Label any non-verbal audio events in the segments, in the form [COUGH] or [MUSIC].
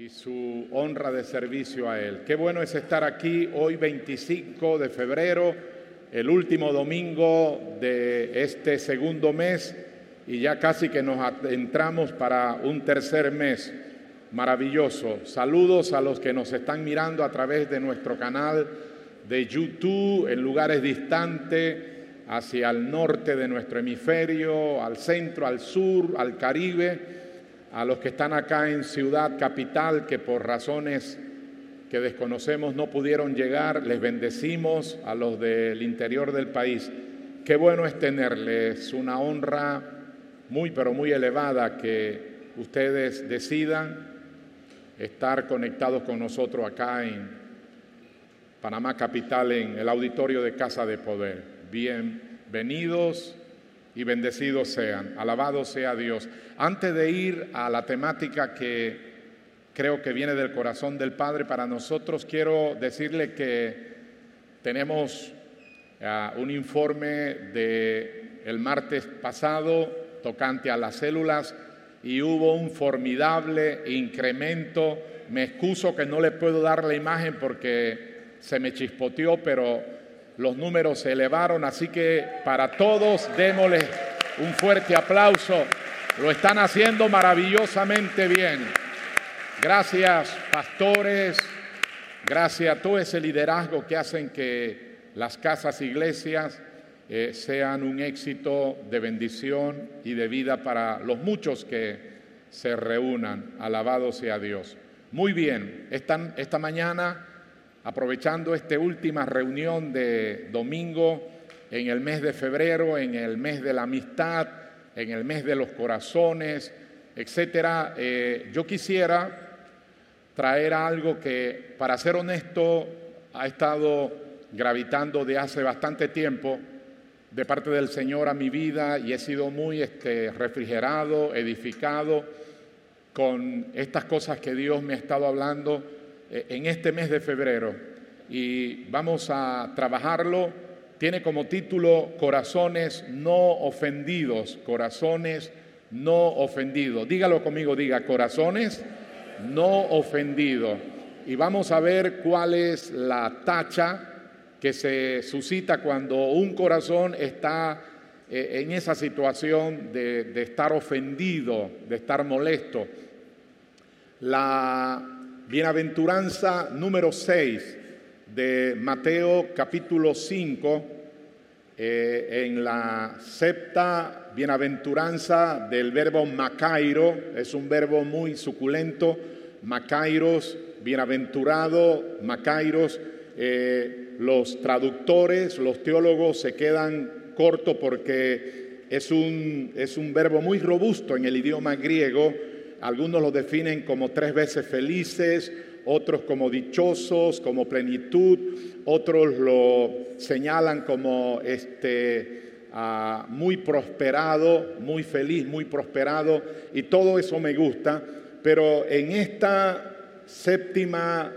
y su honra de servicio a Él. Qué bueno es estar aquí hoy 25 de febrero, el último domingo de este segundo mes y ya casi que nos entramos para un tercer mes maravilloso. Saludos a los que nos están mirando a través de nuestro canal de YouTube en lugares distantes, hacia el norte de nuestro hemisferio, al centro, al sur, al Caribe a los que están acá en Ciudad Capital, que por razones que desconocemos no pudieron llegar, les bendecimos a los del interior del país. Qué bueno es tenerles una honra muy, pero muy elevada que ustedes decidan estar conectados con nosotros acá en Panamá Capital, en el auditorio de Casa de Poder. Bienvenidos y bendecidos sean. Alabado sea Dios. Antes de ir a la temática que creo que viene del corazón del Padre para nosotros, quiero decirle que tenemos ah, un informe de el martes pasado tocante a las células y hubo un formidable incremento. Me excuso que no le puedo dar la imagen porque se me chispoteó, pero los números se elevaron, así que para todos démosle un fuerte aplauso. Lo están haciendo maravillosamente bien. Gracias, pastores. Gracias a todo ese liderazgo que hacen que las casas iglesias eh, sean un éxito de bendición y de vida para los muchos que se reúnan. Alabado sea Dios. Muy bien, esta mañana aprovechando esta última reunión de domingo en el mes de febrero, en el mes de la amistad, en el mes de los corazones, etcétera, eh, yo quisiera traer algo que, para ser honesto, ha estado gravitando de hace bastante tiempo de parte del Señor a mi vida y he sido muy este, refrigerado, edificado con estas cosas que Dios me ha estado hablando en este mes de febrero y vamos a trabajarlo. Tiene como título Corazones no ofendidos, corazones no ofendidos. Dígalo conmigo, diga, corazones no ofendidos. Y vamos a ver cuál es la tacha que se suscita cuando un corazón está eh, en esa situación de, de estar ofendido, de estar molesto. La Bienaventuranza número 6 de Mateo capítulo 5, eh, en la septa bienaventuranza del verbo macairo, es un verbo muy suculento, macairos, bienaventurado, macairos, eh, los traductores, los teólogos se quedan cortos porque es un, es un verbo muy robusto en el idioma griego, algunos lo definen como tres veces felices, otros como dichosos, como plenitud, otros lo señalan como este, ah, muy prosperado, muy feliz, muy prosperado, y todo eso me gusta, pero en esta séptima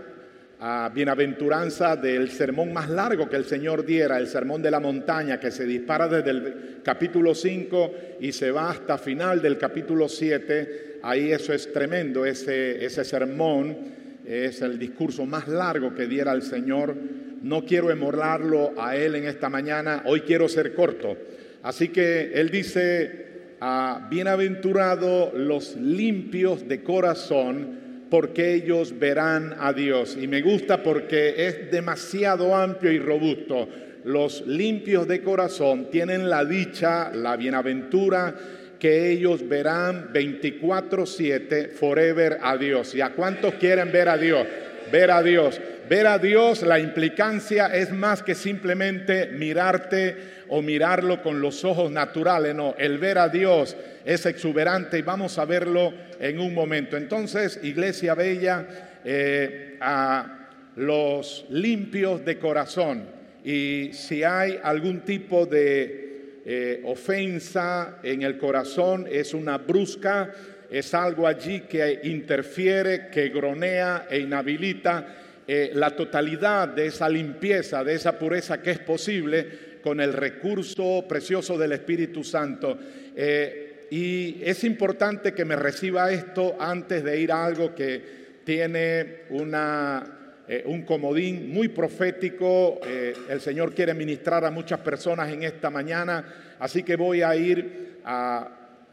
bienaventuranza del sermón más largo que el Señor diera, el sermón de la montaña, que se dispara desde el capítulo 5 y se va hasta final del capítulo 7, Ahí eso es tremendo, ese, ese sermón es el discurso más largo que diera el Señor. No quiero emorlarlo a Él en esta mañana, hoy quiero ser corto. Así que Él dice, ah, bienaventurados los limpios de corazón, porque ellos verán a Dios. Y me gusta porque es demasiado amplio y robusto. Los limpios de corazón tienen la dicha, la bienaventura que ellos verán 24/7 forever a Dios. ¿Y a cuántos quieren ver a Dios? Ver a Dios. Ver a Dios, la implicancia es más que simplemente mirarte o mirarlo con los ojos naturales, no, el ver a Dios es exuberante y vamos a verlo en un momento. Entonces, Iglesia Bella, eh, a los limpios de corazón y si hay algún tipo de eh, ofensa en el corazón, es una brusca, es algo allí que interfiere, que gronea e inhabilita eh, la totalidad de esa limpieza, de esa pureza que es posible con el recurso precioso del Espíritu Santo. Eh, y es importante que me reciba esto antes de ir a algo que tiene eh, un comodín muy profético. El Señor quiere ministrar a muchas personas en esta mañana, así que voy a ir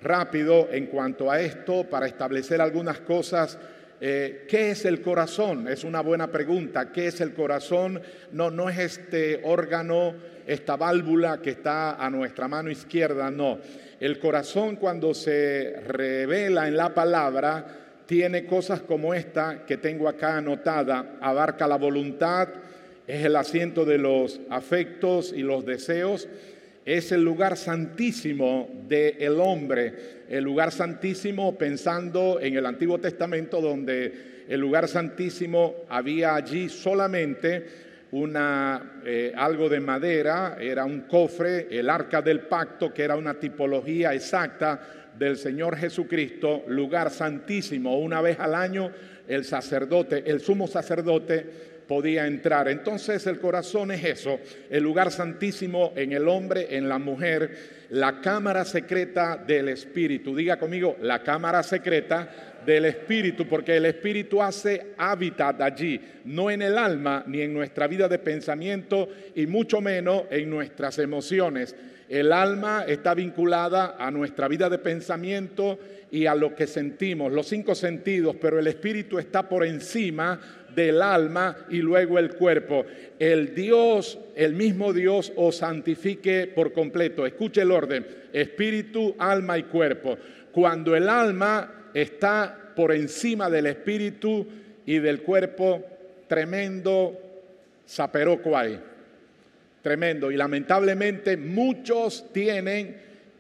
rápido en cuanto a esto para establecer algunas cosas. Eh, ¿Qué es el corazón? Es una buena pregunta. ¿Qué es el corazón? No, no es este órgano, esta válvula que está a nuestra mano izquierda, no. El corazón cuando se revela en la palabra tiene cosas como esta que tengo acá anotada. Abarca la voluntad, es el asiento de los afectos y los deseos, es el lugar santísimo del hombre, el lugar santísimo pensando en el Antiguo Testamento donde el lugar santísimo había allí solamente una, eh, algo de madera, era un cofre, el arca del pacto, que era una tipología exacta del Señor Jesucristo, lugar santísimo. Una vez al año el sacerdote, el sumo sacerdote, podía entrar. Entonces el corazón es eso, el lugar santísimo en el hombre, en la mujer, la cámara secreta del Espíritu. Diga conmigo, la cámara secreta del Espíritu, porque el Espíritu hace hábitat allí, no en el alma ni en nuestra vida de pensamiento y mucho menos en nuestras emociones. El alma está vinculada a nuestra vida de pensamiento y a lo que sentimos, los cinco sentidos, pero el Espíritu está por encima del alma y luego el cuerpo. El Dios, el mismo Dios os santifique por completo. Escuche el orden, espíritu, alma y cuerpo. Cuando el alma está por encima del espíritu y del cuerpo, tremendo hay. Tremendo. Y lamentablemente muchos tienen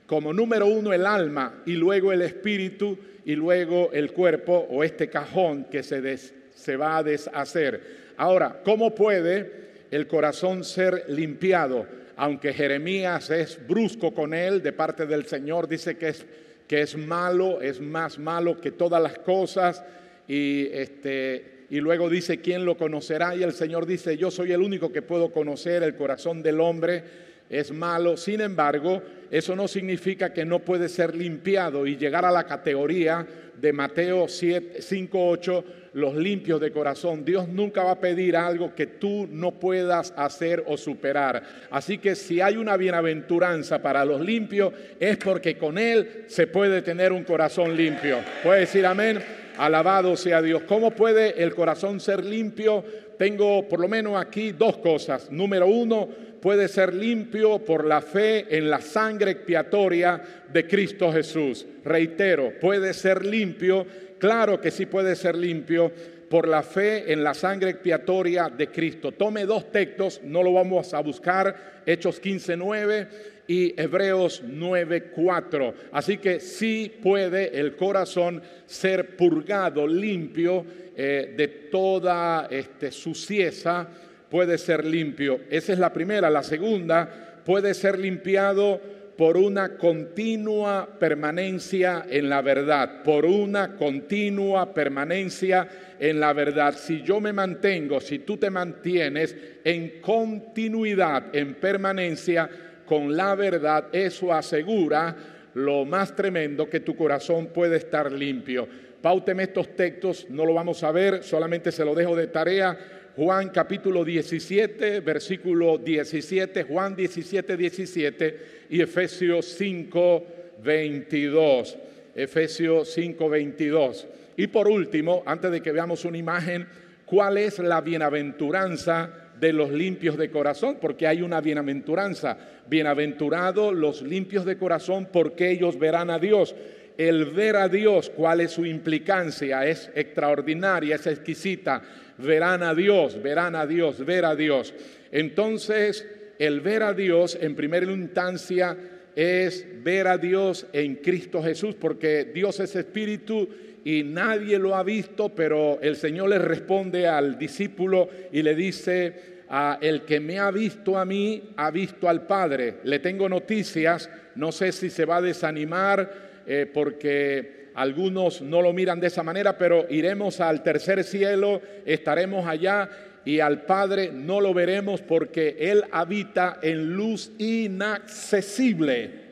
como número uno el alma y luego el espíritu y luego el cuerpo o este cajón que se, se va a deshacer. Ahora, ¿cómo puede el corazón ser limpiado? Aunque Jeremías es brusco con él de parte del Señor, dice que es que es malo, es más malo que todas las cosas. Y, este, y luego dice, ¿quién lo conocerá? Y el Señor dice, yo soy el único que puedo conocer el corazón del hombre. Es malo. Sin embargo, eso no significa que no puede ser limpiado y llegar a la categoría de Mateo 5, 8, los limpios de corazón. Dios nunca va a pedir algo que tú no puedas hacer o superar. Así que si hay una bienaventuranza para los limpios, es porque con Él se puede tener un corazón limpio. Puede decir amén. Alabado sea Dios. ¿Cómo puede el corazón ser limpio? Tengo por lo menos aquí dos cosas. Número uno, puede ser limpio por la fe en la sangre expiatoria de Cristo Jesús. Reitero, puede ser limpio, claro que sí puede ser limpio por la fe en la sangre expiatoria de Cristo. Tome dos textos, no lo vamos a buscar, Hechos 15.9 y Hebreos 9.4. Así que sí puede el corazón ser purgado, limpio eh, de toda este, sucieza puede ser limpio. Esa es la primera. La segunda, puede ser limpiado por una continua permanencia en la verdad, por una continua permanencia en la verdad. Si yo me mantengo, si tú te mantienes en continuidad, en permanencia con la verdad, eso asegura lo más tremendo que tu corazón puede estar limpio. Pauteme estos textos, no lo vamos a ver, solamente se lo dejo de tarea Juan capítulo 17, versículo 17, Juan 17, 17 y Efesios 5, 22. Efesios 5, 22. Y por último, antes de que veamos una imagen, ¿cuál es la bienaventuranza de los limpios de corazón? Porque hay una bienaventuranza. Bienaventurados los limpios de corazón porque ellos verán a Dios. El ver a Dios, ¿cuál es su implicancia? Es extraordinaria, es exquisita verán a Dios, verán a Dios, ver a Dios. Entonces, el ver a Dios en primera instancia es ver a Dios en Cristo Jesús, porque Dios es espíritu y nadie lo ha visto, pero el Señor le responde al discípulo y le dice, el que me ha visto a mí, ha visto al Padre. Le tengo noticias, no sé si se va a desanimar eh, porque algunos no lo miran de esa manera, pero iremos al tercer cielo, estaremos allá y al Padre no lo veremos porque Él habita en luz inaccesible.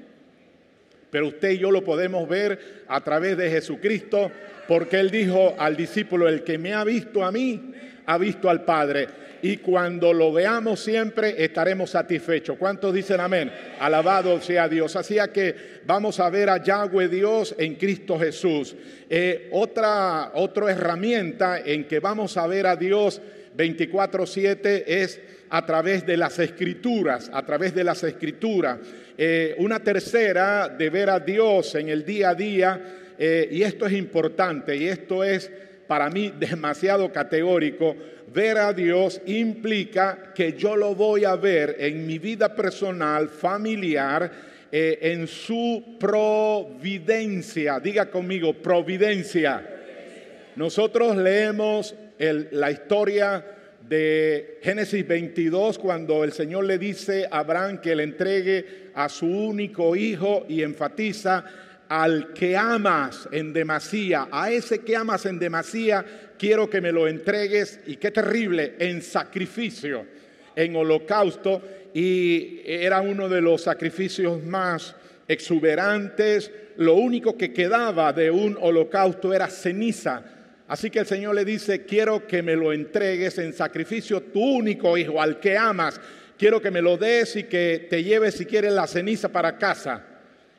Pero usted y yo lo podemos ver a través de Jesucristo porque él dijo al discípulo, el que me ha visto a mí, ha visto al Padre. Y cuando lo veamos siempre estaremos satisfechos. ¿Cuántos dicen amén? Alabado sea Dios. Así que vamos a ver a Yahweh Dios en Cristo Jesús. Eh, otra, otra herramienta en que vamos a ver a Dios 24/7 es a través de las escrituras, a través de las escrituras. Eh, una tercera de ver a Dios en el día a día, eh, y esto es importante, y esto es para mí demasiado categórico. Ver a Dios implica que yo lo voy a ver en mi vida personal, familiar, eh, en su providencia. Diga conmigo, providencia. Nosotros leemos la historia de Génesis 22 cuando el Señor le dice a Abraham que le entregue a su único hijo y enfatiza al que amas en demasía, a ese que amas en demasía, quiero que me lo entregues y qué terrible, en sacrificio, en holocausto, y era uno de los sacrificios más exuberantes, lo único que quedaba de un holocausto era ceniza, Así que el Señor le dice, quiero que me lo entregues en sacrificio, tu único hijo, al que amas. Quiero que me lo des y que te lleves si quieres la ceniza para casa.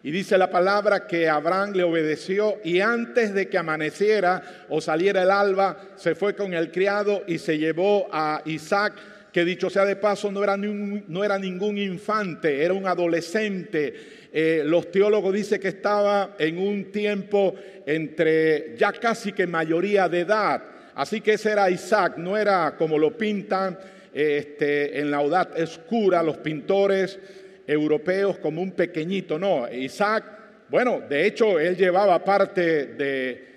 Y dice la palabra que Abraham le obedeció y antes de que amaneciera o saliera el alba, se fue con el criado y se llevó a Isaac, que dicho sea de paso no era, no era ningún infante, era un adolescente eh, los teólogos dicen que estaba en un tiempo entre ya casi que mayoría de edad. Así que ese era Isaac, no era como lo pintan este, en la edad oscura los pintores europeos como un pequeñito. No, Isaac, bueno, de hecho él llevaba parte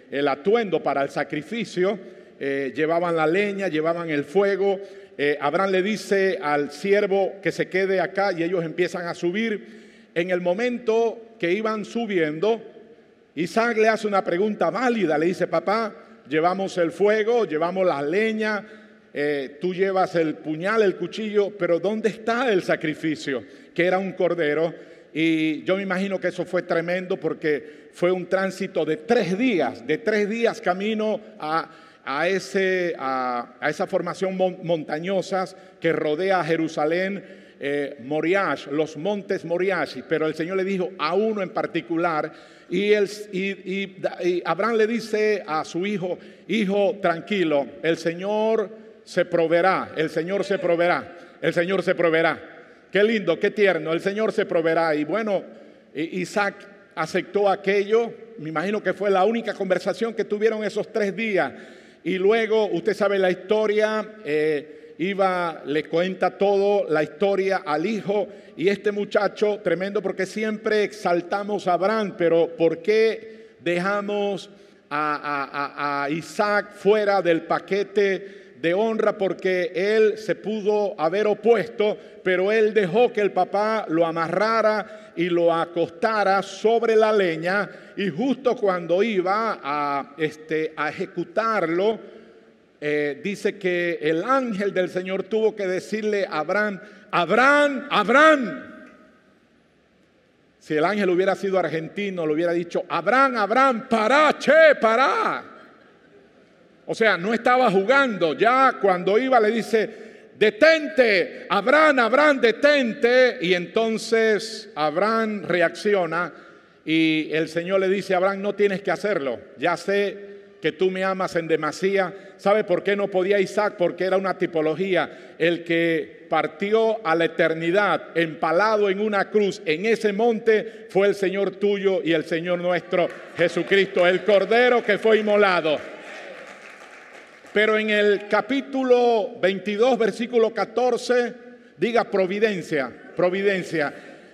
del atuendo para el sacrificio, eh, llevaban la leña, llevaban el fuego. Eh, Abraham le dice al siervo que se quede acá y ellos empiezan a subir en el momento que iban subiendo, Isaac le hace una pregunta válida, le dice, papá, llevamos el fuego, llevamos la leña, eh, tú llevas el puñal, el cuchillo, pero ¿dónde está el sacrificio? Que era un cordero. Y yo me imagino que eso fue tremendo porque fue un tránsito de tres días, de tres días camino a, ese, a, a esa formación montañosas que rodea Jerusalén eh, Moriash, los montes Moriash, pero el Señor le dijo a uno en particular y, y, Abraham le dice a su hijo, hijo, tranquilo, el Señor se proveerá, el Señor se proveerá, el Señor se proveerá. Qué lindo, qué tierno, el Señor se proveerá. Y bueno, Isaac aceptó aquello, me imagino que fue la única conversación que tuvieron esos tres días. Y luego, usted sabe la historia, eh, iba, le cuenta todo la historia al hijo y este muchacho tremendo porque siempre exaltamos a Abraham, pero ¿por qué dejamos a, a Isaac fuera del paquete? De honra porque él se pudo haber opuesto, pero él dejó que el papá lo amarrara y lo acostara sobre la leña y justo cuando iba a, este, a ejecutarlo, eh, dice que el ángel del Señor tuvo que decirle a Abraham, Abraham, Abraham. Si el ángel hubiera sido argentino, le hubiera dicho, Abraham, Abraham, para, che, para. O sea, no estaba jugando. Ya cuando iba le dice, detente, Abraham, Abraham, detente. Y entonces Abraham reacciona y el Señor le dice, Abraham, no tienes que hacerlo. Ya sé que tú me amas en demasía. ¿Sabe por qué no podía Isaac? Porque era una tipología. El que partió a la eternidad empalado en una cruz en ese monte fue el Señor tuyo y el Señor nuestro Jesucristo, el Cordero que fue inmolado. Pero en el capítulo 22, versículo 14, diga providencia, providencia.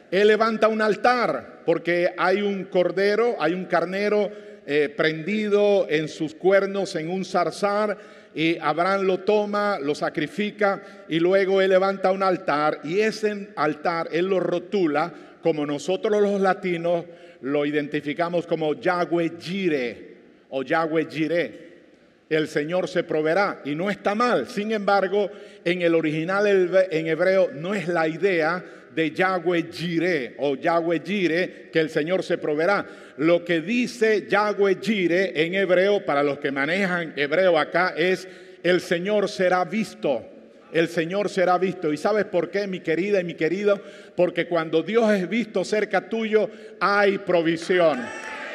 Él levanta un altar porque hay un cordero, hay un carnero eh, prendido en sus cuernos en un zarzar y Abraham lo toma, lo sacrifica y luego él levanta un altar y ese altar él lo rotula como nosotros los latinos lo identificamos como Yahweh Jireh o Yahweh Jireh. El Señor se proveerá. Y no está mal. Sin embargo, en el original en hebreo no es la idea de Yahweh Jireh o Yahweh Jireh que el Señor se proveerá. Lo que dice Yahweh Jireh en hebreo, para los que manejan hebreo acá, es el Señor será visto. El Señor será visto. ¿Y sabes por qué, mi querida y mi querido? Porque cuando Dios es visto cerca tuyo, hay provisión,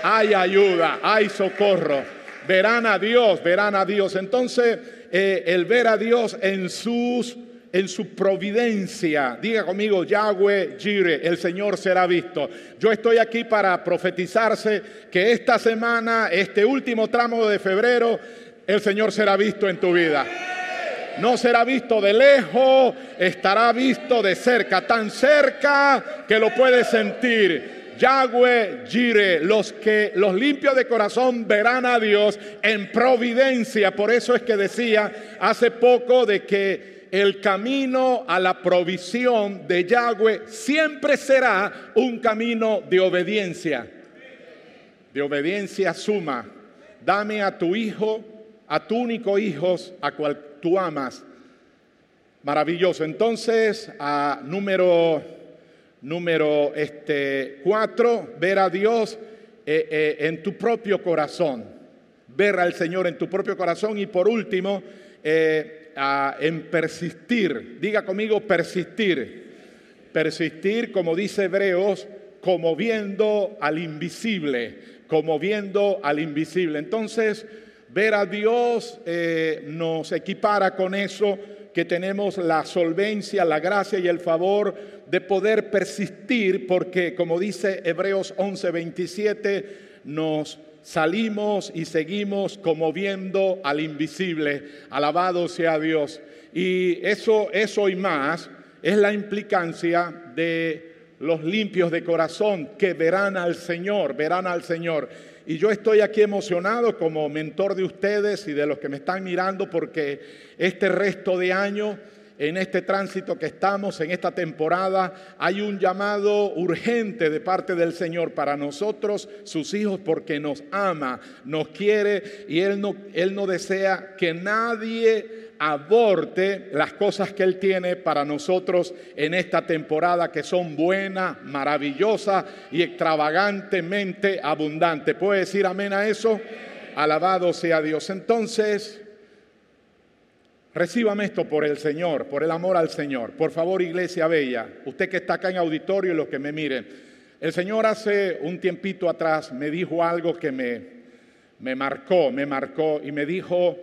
hay ayuda, hay socorro verán a Dios, verán a Dios. Entonces, eh, el ver a Dios en sus en su providencia. Diga conmigo, Yahweh Jire, el Señor será visto. Yo estoy aquí para profetizarse que esta semana, este último tramo de febrero, el Señor será visto en tu vida. No será visto de lejos, estará visto de cerca, tan cerca que lo puedes sentir. Yahweh Jire, los que los limpios de corazón verán a Dios en providencia. Por eso es que decía hace poco de que el camino a la provisión de Yahweh siempre será un camino de obediencia. De obediencia suma. Dame a tu hijo, a tu único hijo, a cual tú amas. Maravilloso. Entonces, a número Número este, cuatro, ver a Dios eh, eh, en tu propio corazón. Ver al Señor en tu propio corazón. Y por último, eh, en persistir. Diga conmigo, persistir. Persistir, como dice Hebreos, como viendo al invisible, como viendo al invisible. Entonces, ver a Dios nos equipara con eso que tenemos la solvencia, la gracia y el favor de poder persistir, porque como dice Hebreos 11:27, nos salimos y seguimos como viendo al invisible. Alabado sea Dios. Y eso, eso y más es la implicancia de los limpios de corazón que verán al Señor, verán al Señor. Y yo estoy aquí emocionado como mentor de ustedes y de los que me están mirando porque este resto de año, en este tránsito que estamos, en esta temporada, hay un llamado urgente de parte del Señor para nosotros, sus hijos, porque nos ama, nos quiere y Él no, Él no desea que nadie aborte las cosas que Él tiene para nosotros en esta temporada que son buenas, maravillosas y extravagantemente abundantes. ¿Puede decir amén a eso? Alabado sea Dios. Entonces, recíbame esto por el Señor, por el amor al Señor. Por favor, Iglesia Bella, usted que está acá en auditorio y los que me miren. El Señor hace un tiempito atrás me dijo algo que me, me marcó, me marcó y me dijo,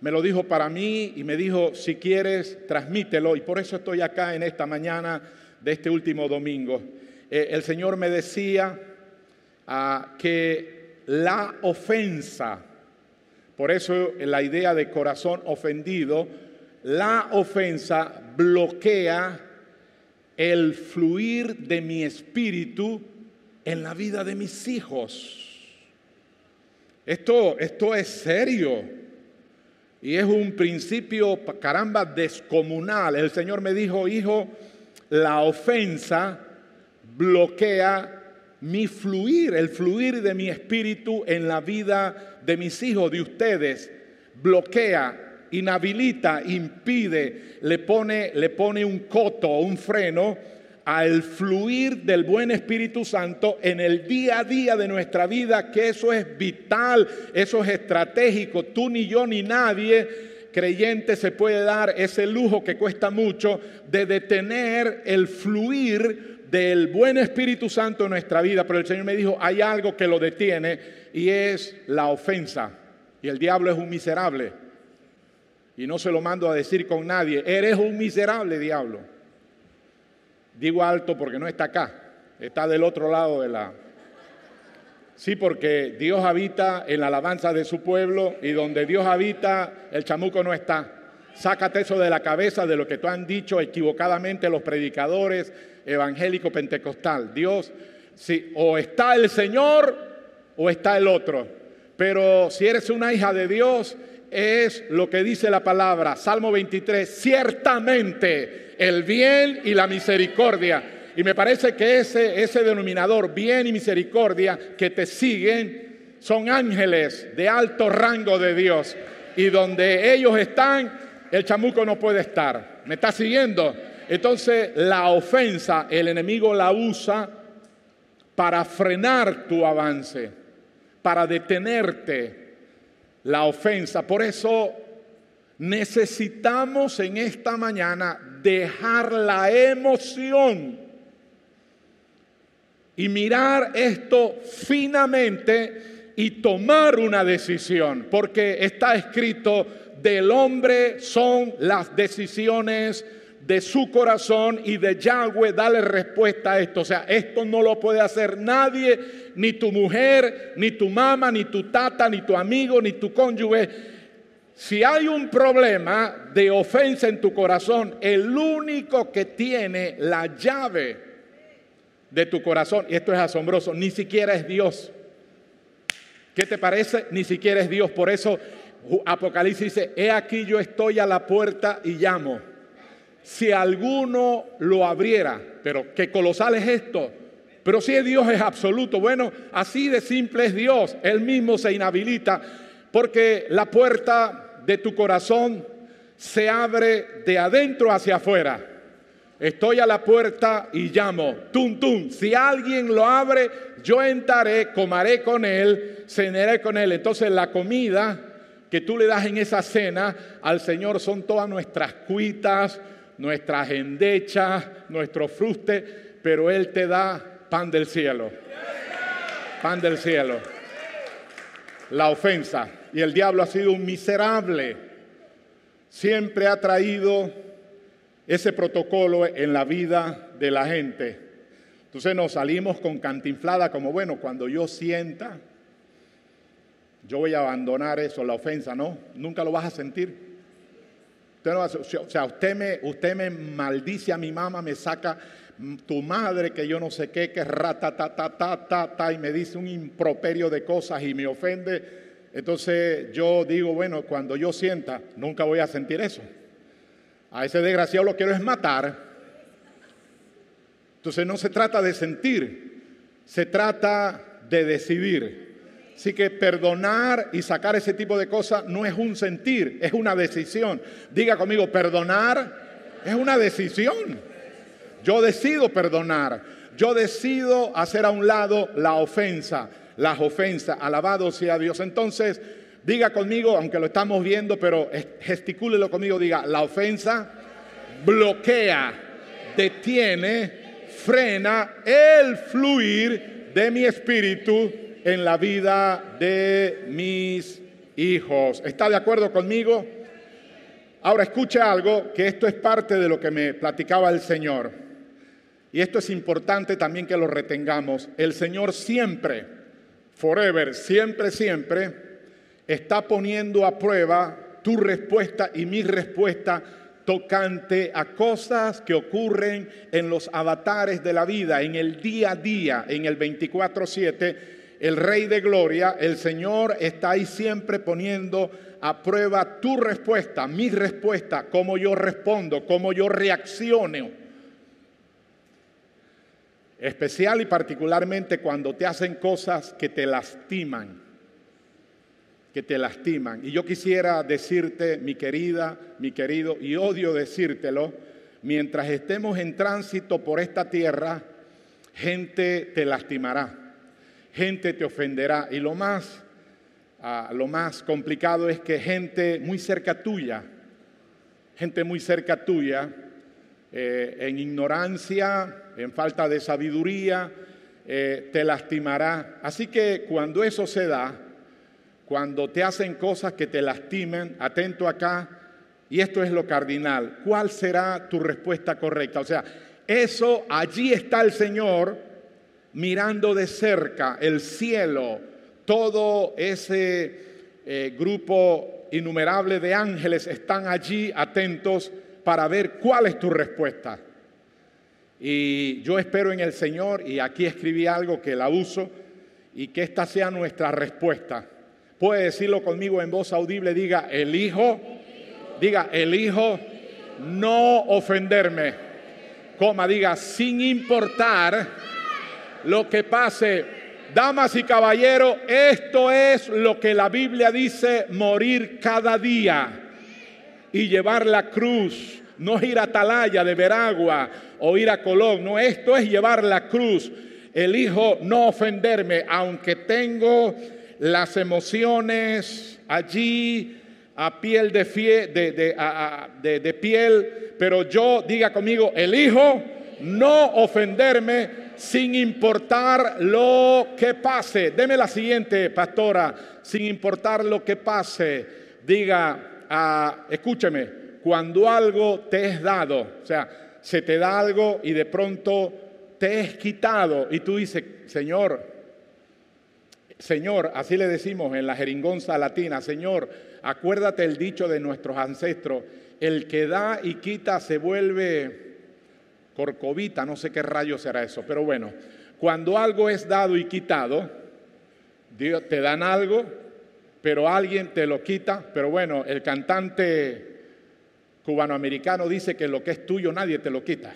me lo dijo para mí y me dijo, si quieres, transmítelo. Y por eso estoy acá en esta mañana de este último domingo. Eh, el Señor me decía ah, que la ofensa, por eso la idea de corazón ofendido, la ofensa bloquea el fluir de mi espíritu en la vida de mis hijos. Esto, esto es serio. Y es un principio, caramba, descomunal. El Señor me dijo, hijo, la ofensa bloquea mi fluir, el fluir de mi espíritu en la vida de mis hijos, de ustedes. Bloquea, inhabilita, impide, le pone, le pone un coto, un freno al fluir del buen Espíritu Santo en el día a día de nuestra vida, que eso es vital, eso es estratégico. Tú ni yo ni nadie creyente se puede dar ese lujo que cuesta mucho de detener el fluir del buen Espíritu Santo en nuestra vida. Pero el Señor me dijo, hay algo que lo detiene y es la ofensa. Y el diablo es un miserable. Y no se lo mando a decir con nadie, eres un miserable diablo. Digo alto porque no está acá, está del otro lado de la... Sí, porque Dios habita en la alabanza de su pueblo y donde Dios habita, el chamuco no está. Sácate eso de la cabeza de lo que tú han dicho equivocadamente los predicadores evangélicos pentecostal. Dios, sí, o está el Señor o está el otro. Pero si eres una hija de Dios, es lo que dice la palabra, Salmo 23, ciertamente el bien y la misericordia. Y me parece que ese, ese denominador, bien y misericordia, que te siguen, son ángeles de alto rango de Dios. y donde ellos están, el chamuco no puede estar. ¿Me está siguiendo? Entonces la ofensa, el enemigo la usa para frenar tu avance, para detenerte la ofensa. Por eso necesitamos en esta mañana dejar la emoción y mirar esto finamente y tomar una decisión, porque está escrito, del hombre son las decisiones de su corazón y de Yahweh dale respuesta a esto. O sea, esto no lo puede hacer nadie, ni tu mujer, ni tu mamá, ni tu tata, ni tu amigo, ni tu cónyuge. Si hay un problema de ofensa en tu corazón, el único que tiene la llave de tu corazón, y esto es asombroso, ni siquiera es Dios. ¿Qué te parece? Ni siquiera es Dios. Por eso Apocalipsis dice, he aquí yo estoy a la puerta y llamo si alguno lo abriera. Pero qué colosal es esto. Pero si Dios es absoluto, bueno, así de simple es Dios. Él mismo se inhabilita porque la puerta de tu corazón se abre de adentro hacia afuera. Estoy a la puerta y llamo, tum, tum. Si alguien lo abre, yo entraré, comeré con él, cenaré con él. Entonces la comida que tú le das en esa cena al Señor son todas nuestras cuitas, nuestras endechas, nuestro fruste, pero Él te da pan del cielo. Pan del cielo. La ofensa. Y el diablo ha sido un miserable. Siempre ha traído ese protocolo en la vida de la gente. Entonces nos salimos con cantinflada como, bueno, cuando yo sienta, yo voy a abandonar eso, la ofensa, ¿no? Nunca lo vas a sentir o sea, usted me, usted maldice a mi mamá, me saca tu madre que yo no sé qué, que rata, ta, ta, ta, ta, ta, y me dice un improperio de cosas y me ofende. Entonces yo digo, bueno, cuando yo sienta, nunca voy a sentir eso. A ese desgraciado lo quiero es matar. Entonces no se trata de sentir, se trata de decidir. Así que perdonar y sacar ese tipo de cosas no es un sentir, es una decisión. Diga conmigo, perdonar es una decisión. Yo decido perdonar. Yo decido hacer a un lado la ofensa, las ofensas. Alabado sea Dios. Entonces, diga conmigo, aunque lo estamos viendo, pero gesticúlelo conmigo, diga, la ofensa bloquea, detiene, frena el fluir de mi espíritu en la vida de mis hijos. ¿Está de acuerdo conmigo? Ahora escucha algo, que esto es parte de lo que me platicaba el Señor. Y esto es importante también que lo retengamos. El Señor siempre, forever, siempre, siempre, está poniendo a prueba tu respuesta y mi respuesta tocante a cosas que ocurren en los avatares de la vida, en el día a día, en el 24/7 el Rey de Gloria, el Señor está ahí siempre poniendo a prueba tu respuesta, mi respuesta, cómo yo respondo, cómo yo reacciono. Especial y particularmente cuando te hacen cosas que te lastiman, que te lastiman. Y yo quisiera decirte, mi querida, mi querido, y odio decírtelo, mientras estemos en tránsito por esta tierra, gente te lastimará gente te ofenderá. Y lo más, ah, lo más complicado es que gente muy cerca tuya, gente muy cerca tuya, eh, en ignorancia, en falta de sabiduría, eh, te lastimará. Así que cuando eso se da, cuando te hacen cosas que te lastimen, atento acá, y esto es lo cardinal, ¿cuál será tu respuesta correcta? O sea, eso, allí está el Señor mirando de cerca el cielo, todo ese eh, grupo innumerable de ángeles están allí atentos para ver cuál es tu respuesta. Y yo espero en el Señor, y aquí escribí algo que la uso, y que esta sea nuestra respuesta. Puede decirlo conmigo en voz audible, diga, elijo, diga, elijo no ofenderme, coma, diga, sin importar lo que pase Damas y caballeros, esto es lo que la Biblia dice, morir cada día y llevar la cruz. No ir a Atalaya de Veragua o ir a Colón, no, esto es llevar la cruz. Elijo no ofenderme, aunque tengo las emociones allí a piel de, de, de, piel, pero yo diga conmigo, elijo no ofenderme sin importar lo que pase. Deme la siguiente, pastora, sin importar lo que pase. Diga, ah, escúcheme, cuando algo te es dado, o sea, se te da algo y de pronto te es quitado y tú dices, Señor, Señor, así le decimos en la jeringonza latina, Señor, acuérdate el dicho de nuestros ancestros, el que da y quita se vuelve corcovita, no sé qué rayo será eso, pero bueno, cuando algo es dado y quitado, te dan algo, pero alguien te lo quita, pero bueno, el cantante cubanoamericano dice que lo que es tuyo nadie te lo quita,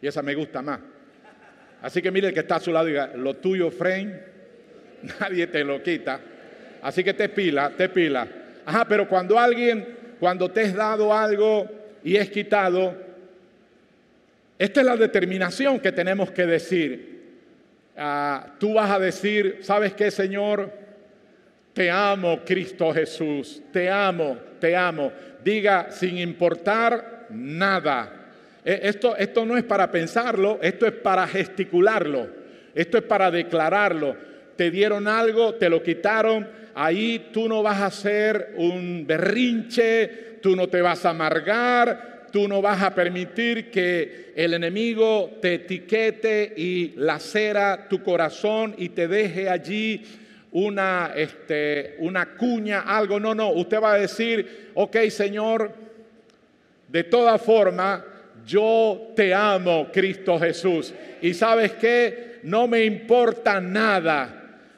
y esa me gusta más. Así que mire el que está a su lado y diga, lo tuyo, frame [LAUGHS] nadie te lo quita. Así que te pila, te pila. Ajá, pero cuando alguien, cuando te es dado algo y es quitado, esta es la determinación que tenemos que decir. Ah, tú vas a decir, ¿sabes qué, Señor? Te amo, Cristo Jesús. Te amo, te amo. Diga, sin importar nada. E, esto, esto no es para pensarlo, esto es para gesticularlo. Esto es para declararlo te dieron algo, te lo quitaron, ahí tú no vas a hacer un berrinche, tú no te vas a amargar, tú no vas a permitir que el enemigo te etiquete y lacera tu corazón y te deje allí una, este, una cuña, algo. No, no, usted va a decir, ok Señor, de toda forma, yo te amo, Cristo Jesús. Y sabes qué, no me importa nada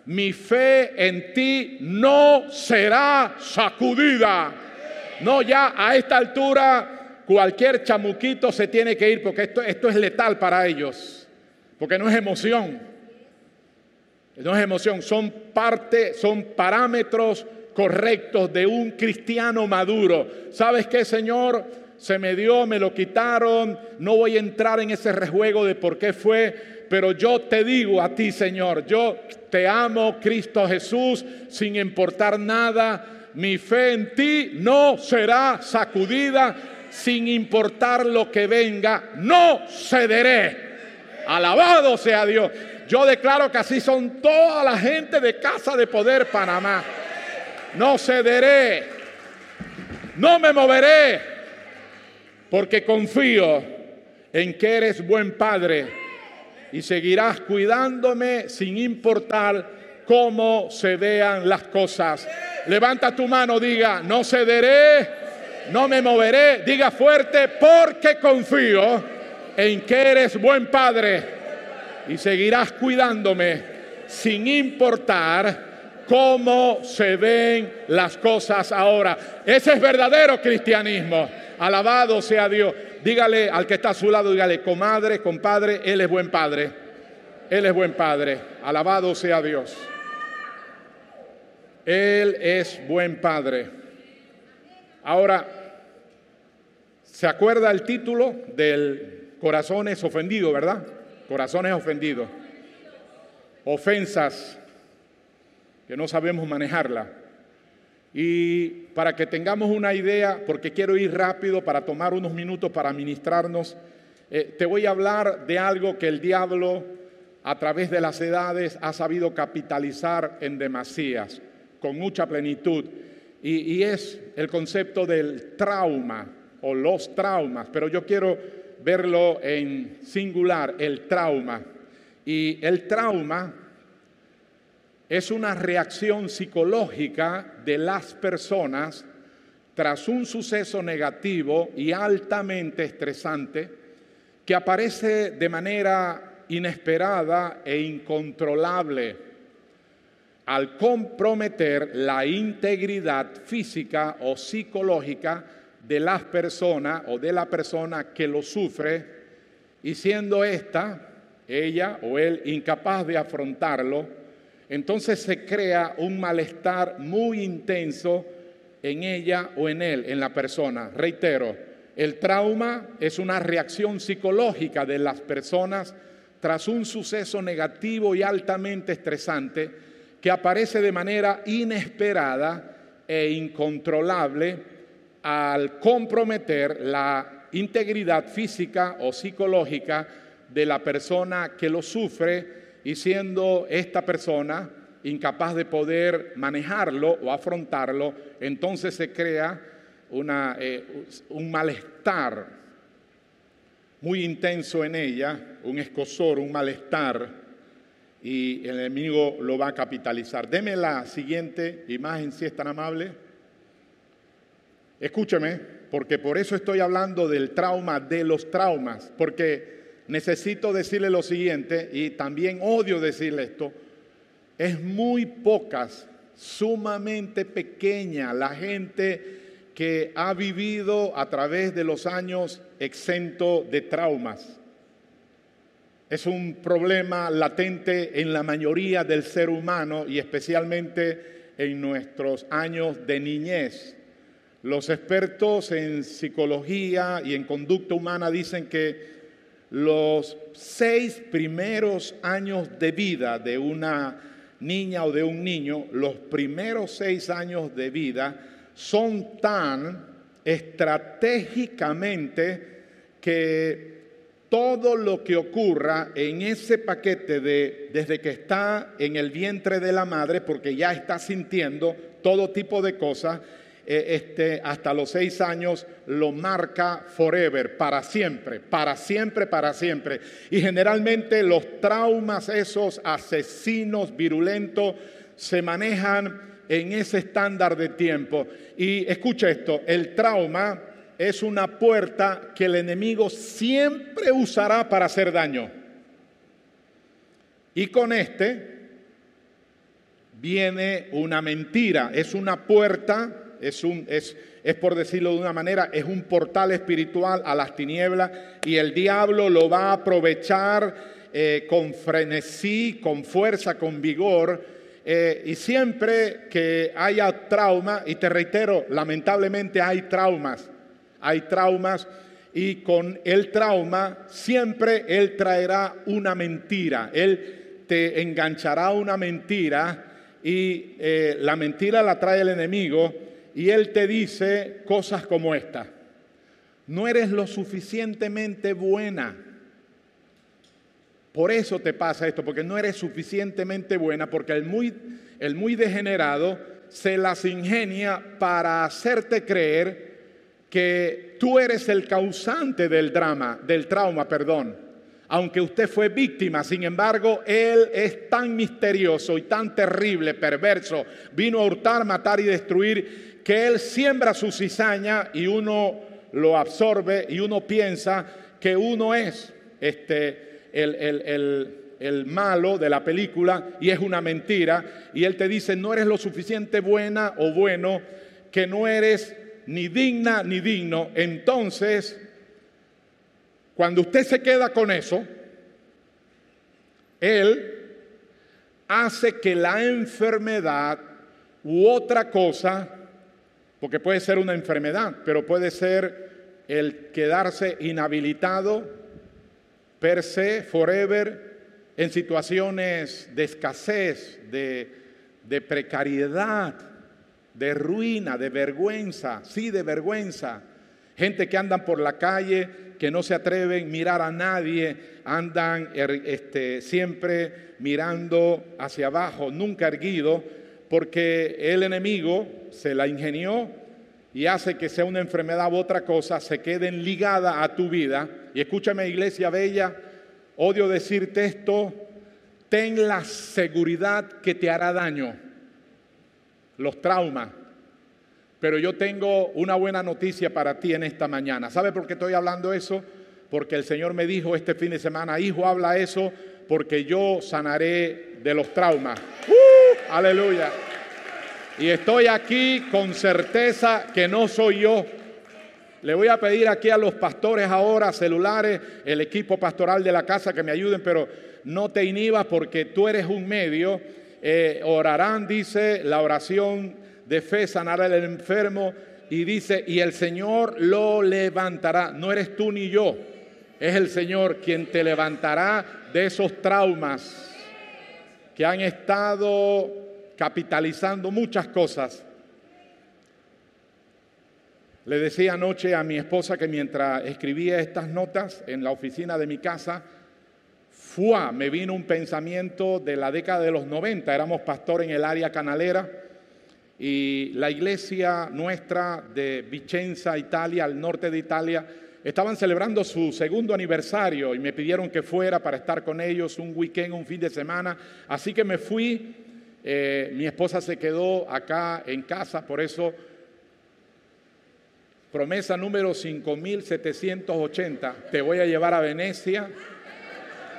mi fe en ti no será sacudida. No, ya a esta altura cualquier chamuquito se tiene que ir porque esto, esto es letal para ellos, porque no es emoción. No es emoción, son parte, son parámetros correctos de un cristiano maduro. ¿Sabes qué, Señor? Se me dio, me lo quitaron, no voy a entrar en ese rejuego de por qué fue, pero yo te digo a ti, Señor, yo te amo, Cristo Jesús, sin importar nada. Mi fe en ti no será sacudida, sin importar lo que venga, no cederé. Alabado sea Dios. Yo declaro que así son toda la gente de Casa de Poder Panamá. No cederé, no me moveré, porque confío en que eres buen Padre y seguirás cuidándome sin importar cómo se vean las cosas. Levanta tu mano, diga, no cederé, no me moveré, diga fuerte, porque confío en que eres buen padre y seguirás cuidándome sin importar cómo se ven las cosas ahora. Ese es verdadero cristianismo. Alabado sea Dios. Dígale al que está a su lado, dígale, comadre, compadre, Él es buen padre. Él es buen padre. Alabado sea Dios. Él es buen padre. Ahora, ¿se acuerda el título del corazones ofendido, verdad? Corazones ofendidos. Ofensas que no sabemos manejarla. Y para que tengamos una idea, porque quiero ir rápido para tomar unos minutos para ministrarnos, eh, te voy a hablar de algo que el diablo a través de las edades ha sabido capitalizar en demasías, con mucha plenitud. Y, y es el concepto del trauma o los traumas, pero yo quiero verlo en singular, el trauma. Y el trauma es una reacción psicológica de las personas tras un suceso negativo y altamente estresante que aparece de manera inesperada e incontrolable al comprometer la integridad física o psicológica de las personas o de la persona que lo sufre y siendo esta ella o él incapaz de afrontarlo, entonces se crea un malestar muy intenso en ella o en él, en la persona. Reitero, el trauma es una reacción psicológica de las personas tras un suceso negativo y altamente estresante que aparece de manera inesperada e incontrolable al comprometer la integridad física o psicológica de la persona que lo sufre y siendo esta persona incapaz de poder manejarlo o afrontarlo, entonces se crea eh, un malestar muy intenso en ella, un escosor, un malestar, y el enemigo lo va a capitalizar. Deme la siguiente imagen, si es tan amable. Escúcheme, porque por eso estoy hablando del trauma de los traumas, porque necesito decirle lo siguiente, y también odio decirle esto, es muy pocas, sumamente pequeña la gente que ha vivido a través de los años exento de traumas. Es un problema latente en la mayoría del ser humano y especialmente en nuestros años de niñez. Los expertos en psicología y en conducta humana dicen que los seis primeros años de vida de una niña o de un niño, los primeros seis años de vida son tan estratégicamente que todo lo que ocurra en ese paquete de desde que está en el vientre de la madre, porque ya está sintiendo todo tipo de cosas, este, hasta los seis años lo marca forever, para siempre, para siempre, para siempre. Y generalmente los traumas, esos asesinos virulentos, se manejan en ese estándar de tiempo. Y escucha esto, el trauma es una puerta que el enemigo siempre usará para hacer daño. Y con este viene una mentira, es una puerta es, un, es, es por decirlo de una manera, es un portal espiritual a las tinieblas y el diablo lo va a aprovechar eh, con frenesí, con fuerza, con vigor. Eh, y siempre que haya trauma, y te reitero, lamentablemente hay traumas, hay traumas, y con el trauma siempre Él traerá una mentira, Él te enganchará una mentira y eh, la mentira la trae el enemigo y Él te dice cosas como esta. No eres lo suficientemente buena. Por eso te pasa esto, porque no eres suficientemente buena, porque el muy, el muy degenerado se las ingenia para hacerte creer que tú eres el causante del drama, del trauma, perdón. Aunque usted fue víctima, sin embargo, él es tan misterioso y tan terrible, perverso, vino a hurtar, matar y destruir que Él siembra su cizaña y uno lo absorbe y uno piensa que uno es este, el, malo de la película y es una mentira. Y Él te dice, no eres lo suficiente buena o bueno, que no eres ni digna ni digno. Entonces, cuando usted se queda con eso, Él hace que la enfermedad u otra cosa porque puede ser una enfermedad, pero puede ser el quedarse inhabilitado per se, forever, en situaciones de escasez, de, precariedad, de ruina, de vergüenza, sí, de vergüenza. Gente que andan por la calle, que no se atreven a mirar a nadie, andan er, este, siempre mirando hacia abajo, nunca erguido, porque el enemigo se la ingenió y hace que sea una enfermedad u otra cosa, se queden ligada a tu vida. Y escúchame, iglesia bella, odio decirte esto, ten la seguridad que te hará daño, los traumas. Pero yo tengo una buena noticia para ti en esta mañana. ¿Sabe por qué estoy hablando eso? Porque el Señor me dijo este fin de semana, hijo, habla eso porque yo sanaré de los traumas. ¡Uh! Aleluya. Y estoy aquí con certeza que no soy yo, Le voy a pedir aquí a los pastores ahora, celulares, el equipo pastoral de la casa que me ayuden, pero no te inhibas porque tú eres un medio. Eh, orarán, dice, la oración de fe sanará al enfermo y dice, y el Señor lo levantará. No eres tú ni yo, es el Señor quien te levantará de esos traumas que han estado capitalizando muchas cosas le decía anoche a mi esposa que mientras escribía estas notas en la oficina de mi casa, ¡fua! me vino un pensamiento de la década de los 90. Éramos pastor en el área canalera y la iglesia nuestra de Vicenza, Italia, al norte de Italia, estaban celebrando su segundo aniversario y me pidieron que fuera para estar con ellos un weekend, un fin de semana. Así que me fui. Eh, mi esposa se quedó acá en casa, por eso Promesa número 5780. Te voy a llevar a Venecia,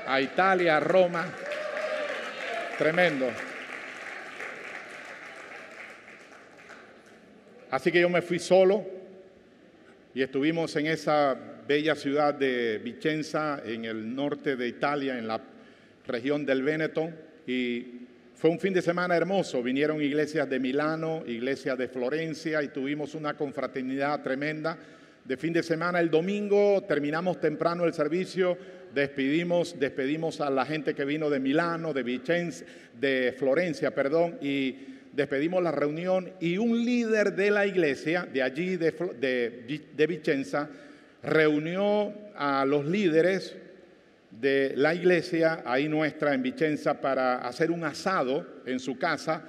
a Italia, a Roma. Tremendo. Así que yo me fui solo y estuvimos en esa bella ciudad de Vicenza, en el norte de Italia, en la región del Véneto. Y fue un fin de semana hermoso, vinieron iglesias de Milano, iglesias de Florencia y tuvimos una confraternidad tremenda. De fin de semana, el domingo, terminamos temprano el servicio, despedimos, despedimos a la gente que vino de Milano, de Vicenza, de Florencia, perdón, y despedimos la reunión y un líder de la iglesia de allí, de, de, Vicenza, reunió a los líderes de la iglesia, ahí nuestra en Vicenza, para hacer un asado en su casa,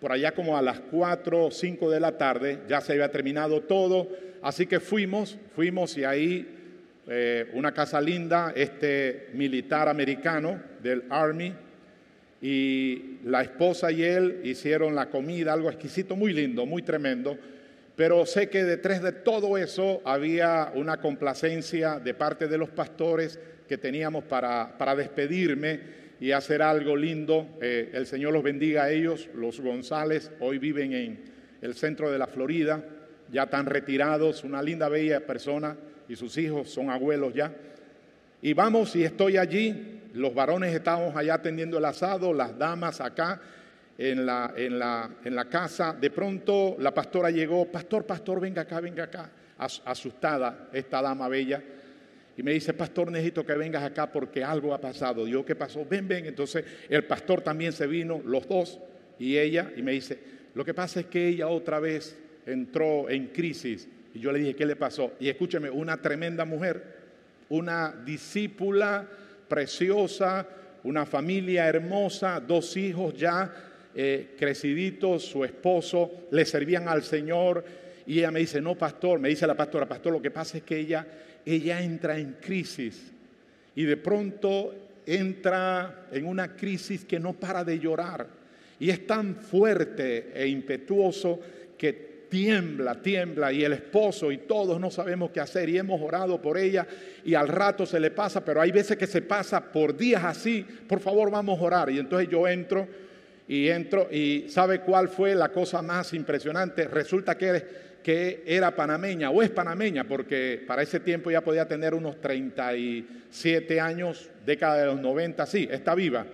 por allá como a las 4 o 5 de la tarde, ya se había terminado todo, así que fuimos, fuimos y ahí eh, una casa linda, este militar americano del Army, y la esposa y él hicieron la comida, algo exquisito, muy lindo, muy tremendo, pero sé que detrás de todo eso había una complacencia de parte de los pastores, que teníamos para, para despedirme y hacer algo lindo. Eh, el Señor los bendiga a ellos. Los González hoy viven en el centro de la Florida, ya están retirados, una linda, bella persona y sus hijos son abuelos ya. Y vamos y estoy allí, los varones estamos allá atendiendo el asado, las damas acá en la, en la, en la casa. De pronto la pastora llegó, pastor, pastor, venga acá, venga acá, asustada esta dama bella y me dice, pastor, necesito que vengas acá porque algo ha pasado. Yo, ¿qué pasó? Ven, ven. Entonces el pastor también se vino, los dos, y ella, y me dice, lo que pasa es que ella otra vez entró en crisis. Y yo le dije, ¿qué le pasó? Y escúcheme, una tremenda mujer, una discípula preciosa, una familia hermosa, dos hijos ya eh, creciditos, su esposo, le servían al Señor. Y ella me dice, no, pastor, me dice la pastora, pastor, lo que pasa es que ella ella entra en crisis y de pronto entra en una crisis que no para de llorar y es tan fuerte e impetuoso que tiembla, tiembla y el esposo y todos no sabemos qué hacer y hemos orado por ella y al rato se le pasa, pero hay veces que se pasa por días así, por favor vamos a orar y entonces yo entro y entro y ¿sabe cuál fue la cosa más impresionante? Resulta que que era panameña o es panameña, porque para ese tiempo ya podía tener unos 37 años, década de los 90, sí, está viva.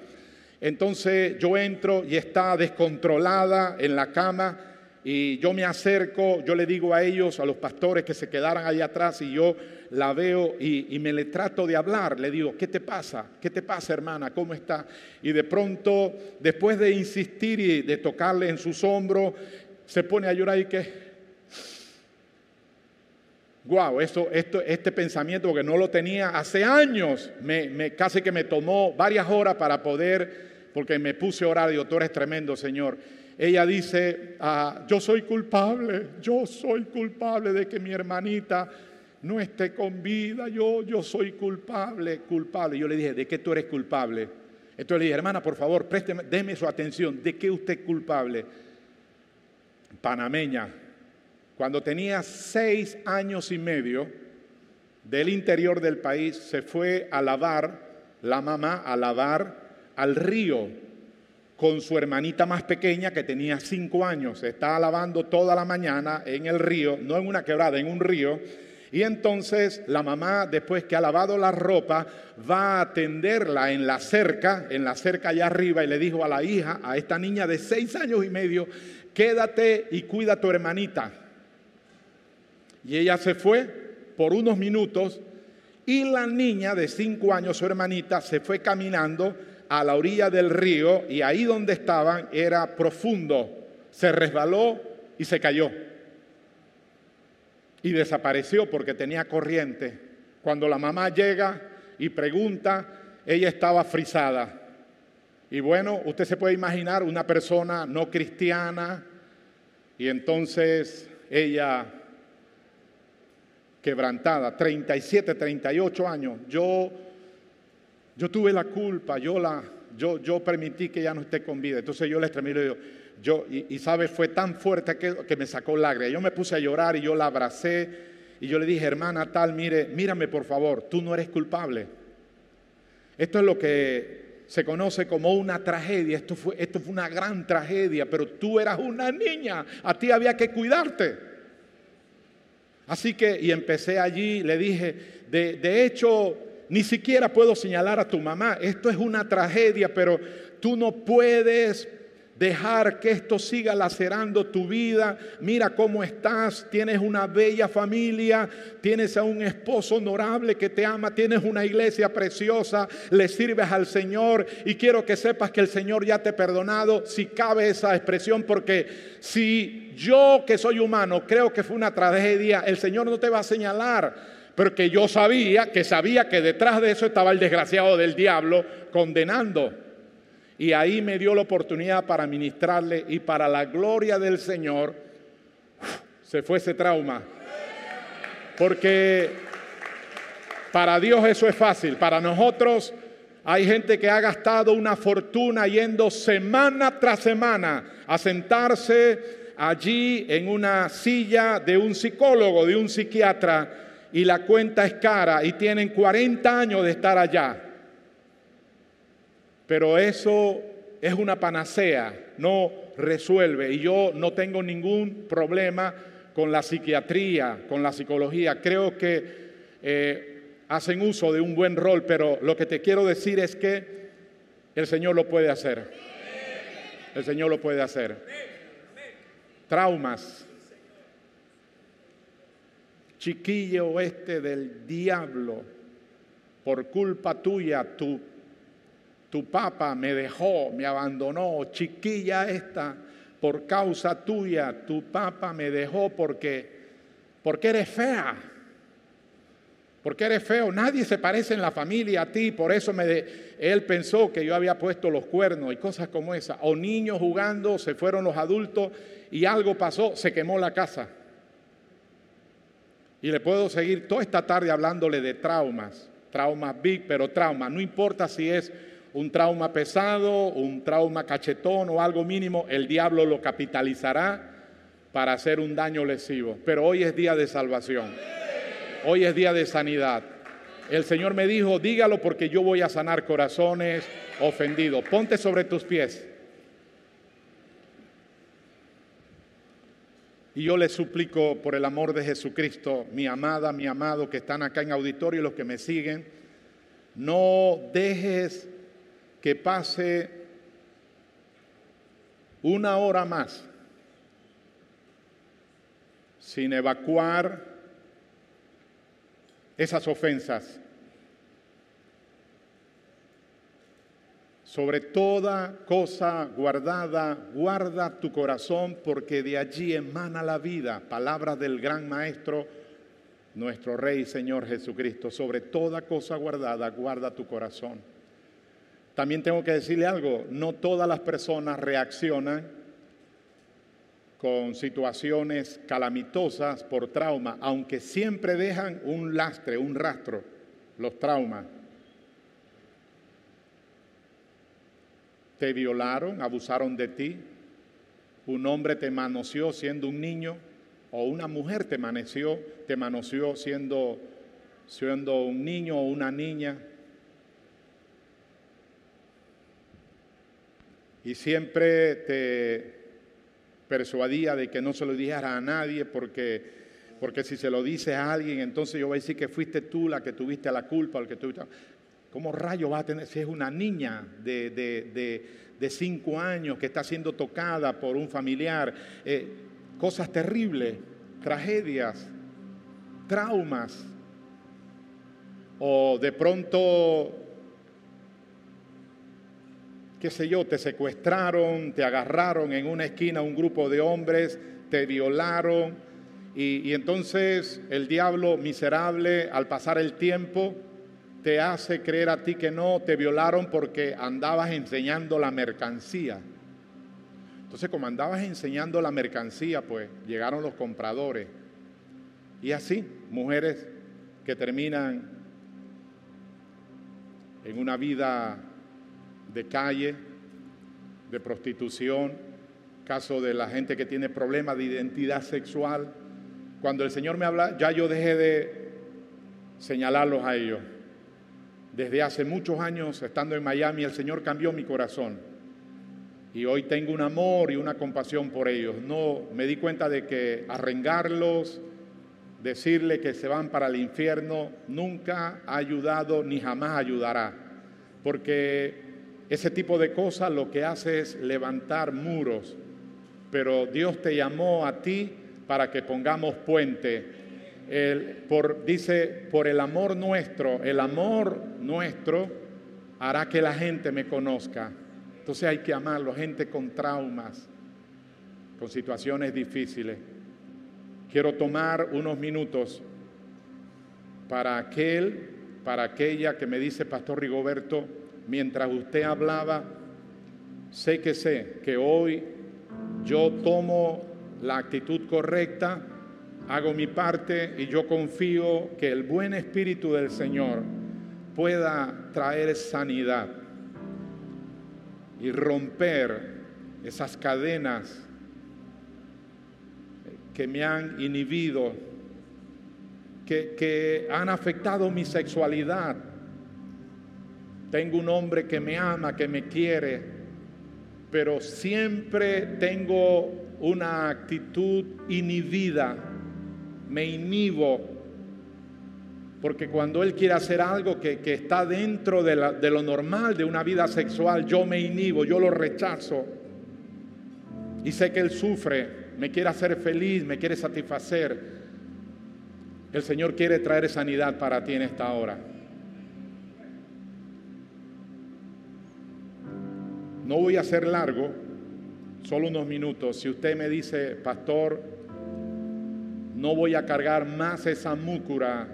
Entonces yo entro y está descontrolada en la cama y yo me acerco, yo le digo a ellos, a los pastores que se quedaran ahí atrás y yo la veo y, me le trato de hablar, le digo, ¿qué te pasa? ¿Qué te pasa hermana? ¿Cómo está? Y de pronto, después de insistir y de tocarle en sus hombros, se pone a llorar y que, Wow, esto, esto, este pensamiento, que no lo tenía hace años, me, casi que me tomó varias horas para poder, porque me puse a orar, digo, tú eres tremendo, Señor. Ella dice, ah, yo soy culpable, yo soy culpable de que mi hermanita no esté con vida, yo, yo soy culpable, culpable. Yo le dije, ¿de qué tú eres culpable? Entonces le dije, hermana, por favor, présteme, déme su atención, ¿de qué usted es culpable? Panameña, cuando tenía seis años y medio, del interior del país se fue a lavar, la mamá a lavar al río con su hermanita más pequeña que tenía cinco años. Estaba lavando toda la mañana en el río, no en una quebrada, en un río. Y entonces la mamá, después que ha lavado la ropa, va a atenderla en la cerca, en la cerca allá arriba, y le dijo a la hija, a esta niña de seis años y medio, quédate y cuida a tu hermanita. Y ella se fue por unos minutos y la niña de cinco años, su hermanita, se fue caminando a la orilla del río y ahí donde estaban era profundo. Se resbaló y se cayó. Y desapareció porque tenía corriente. Cuando la mamá llega y pregunta, ella estaba frisada. Y bueno, usted se puede imaginar una persona no cristiana y entonces ella quebrantada, 37, 38 años. Yo, yo tuve la culpa, yo, la, yo, yo permití que ella no esté con vida. Entonces yo le extremé y yo, y, sabe, fue tan fuerte que, que me sacó lágrimas. Yo me puse a llorar y yo la abracé y yo le dije, hermana tal, mire, mírame por favor, tú no eres culpable. Esto es lo que se conoce como una tragedia. Esto fue, esto fue una gran tragedia, pero tú eras una niña, a ti había que cuidarte. Así que, y empecé allí, le dije, de, de hecho, ni siquiera puedo señalar a tu mamá, esto es una tragedia, pero tú no puedes dejar que esto siga lacerando tu vida. Mira cómo estás, tienes una bella familia, tienes a un esposo honorable que te ama, tienes una iglesia preciosa, le sirves al Señor. Y quiero que sepas que el Señor ya te ha perdonado, si cabe esa expresión, porque si yo que soy humano creo que fue una tragedia, el Señor no te va a señalar. Porque yo sabía que sabía que detrás de eso estaba el desgraciado del diablo condenando. Y ahí me dio la oportunidad para ministrarle y para la gloria del Señor se fue ese trauma. Porque para Dios eso es fácil, para nosotros hay gente que ha gastado una fortuna yendo semana tras semana a sentarse allí en una silla de un psicólogo, de un psiquiatra, y la cuenta es cara y tienen 40 años de estar allá. Pero eso es una panacea, no resuelve. Y yo no tengo ningún problema con la psiquiatría, con la psicología. Creo que eh, hacen uso de un buen rol, pero lo que te quiero decir es que el Señor lo puede hacer. El Señor lo puede hacer. Traumas. Chiquillo este del diablo, por culpa tuya, tu tu papá me dejó, me abandonó, chiquilla esta, por causa tuya, tu papá me dejó porque, porque eres fea. Porque eres feo, nadie se parece en la familia a ti, por eso me él pensó que yo había puesto los cuernos y cosas como esa. O niños jugando, se fueron los adultos y algo pasó, se quemó la casa. Y le puedo seguir toda esta tarde hablándole de traumas, traumas big, pero traumas, no importa si es un trauma pesado, un trauma cachetón o algo mínimo, el diablo lo capitalizará para hacer un daño lesivo. Pero hoy es día de salvación. Hoy es día de sanidad. El Señor me dijo, dígalo porque yo voy a sanar corazones ofendidos. Ponte sobre tus pies. Y yo les suplico por el amor de Jesucristo, mi amada, mi amado, que están acá en auditorio y los que me siguen, no dejes que pase una hora más sin evacuar esas ofensas. Sobre toda cosa guardada, guarda tu corazón porque de allí emana la vida. Palabras del gran Maestro, nuestro Rey Señor Jesucristo. Sobre toda cosa guardada, guarda tu corazón. También tengo que decirle algo, no todas las personas reaccionan con situaciones calamitosas por trauma, aunque siempre dejan un lastre, un rastro, los traumas. Te violaron, abusaron de ti, un hombre te manoseó siendo un niño o una mujer te manoseó, te manoseó siendo, siendo un niño o una niña. y siempre te persuadía de que no se lo dijera a nadie porque porque si se lo dice a alguien, entonces yo voy a decir que fuiste tú la que tuviste la culpa, el que tuviste... ¿Cómo rayo va a tener si es una niña de, de, cinco años que está siendo tocada por un familiar? Eh, cosas terribles, tragedias, traumas. O de pronto, qué sé yo, te secuestraron, te agarraron en una esquina un grupo de hombres, te violaron. Y entonces el diablo miserable, al pasar el tiempo, te hace creer a ti que no, te violaron porque andabas enseñando la mercancía. Entonces, como andabas enseñando la mercancía, pues llegaron los compradores. Y así, mujeres que terminan en una vida de calle, de prostitución, caso de la gente que tiene problemas de identidad sexual. Cuando el Señor me habla, ya yo dejé de señalarlos a ellos. Desde hace muchos años, estando en Miami, el Señor cambió mi corazón. Y hoy tengo un amor y una compasión por ellos. No me di cuenta de que arrengarlos, decirle que se van para el infierno, nunca ha ayudado ni jamás ayudará. Porque ese tipo de cosas lo que hace es levantar muros. Pero Dios te llamó a ti para que pongamos puente por, dice, por el amor nuestro, el amor nuestro hará que la gente me conozca. Entonces hay que amarlo, gente con traumas, con situaciones difíciles. Quiero tomar unos minutos para aquel, para aquella que me dice Pastor Rigoberto, mientras usted hablaba, sé que sé que hoy yo tomo la actitud correcta hago mi parte y yo confío que el buen espíritu del Señor pueda traer sanidad y romper esas cadenas que me han inhibido, que, que han afectado mi sexualidad. Tengo un hombre que me ama, que me quiere, pero siempre tengo una actitud inhibida me inhibo, porque cuando Él quiere hacer algo que, está dentro de, de lo normal de una vida sexual, yo me inhibo, yo lo rechazo. Y sé que Él sufre, me quiere hacer feliz, me quiere satisfacer. El Señor quiere traer sanidad para ti en esta hora. No voy a ser largo, solo unos minutos. Si usted me dice, pastor, no voy a cargar más esa múcura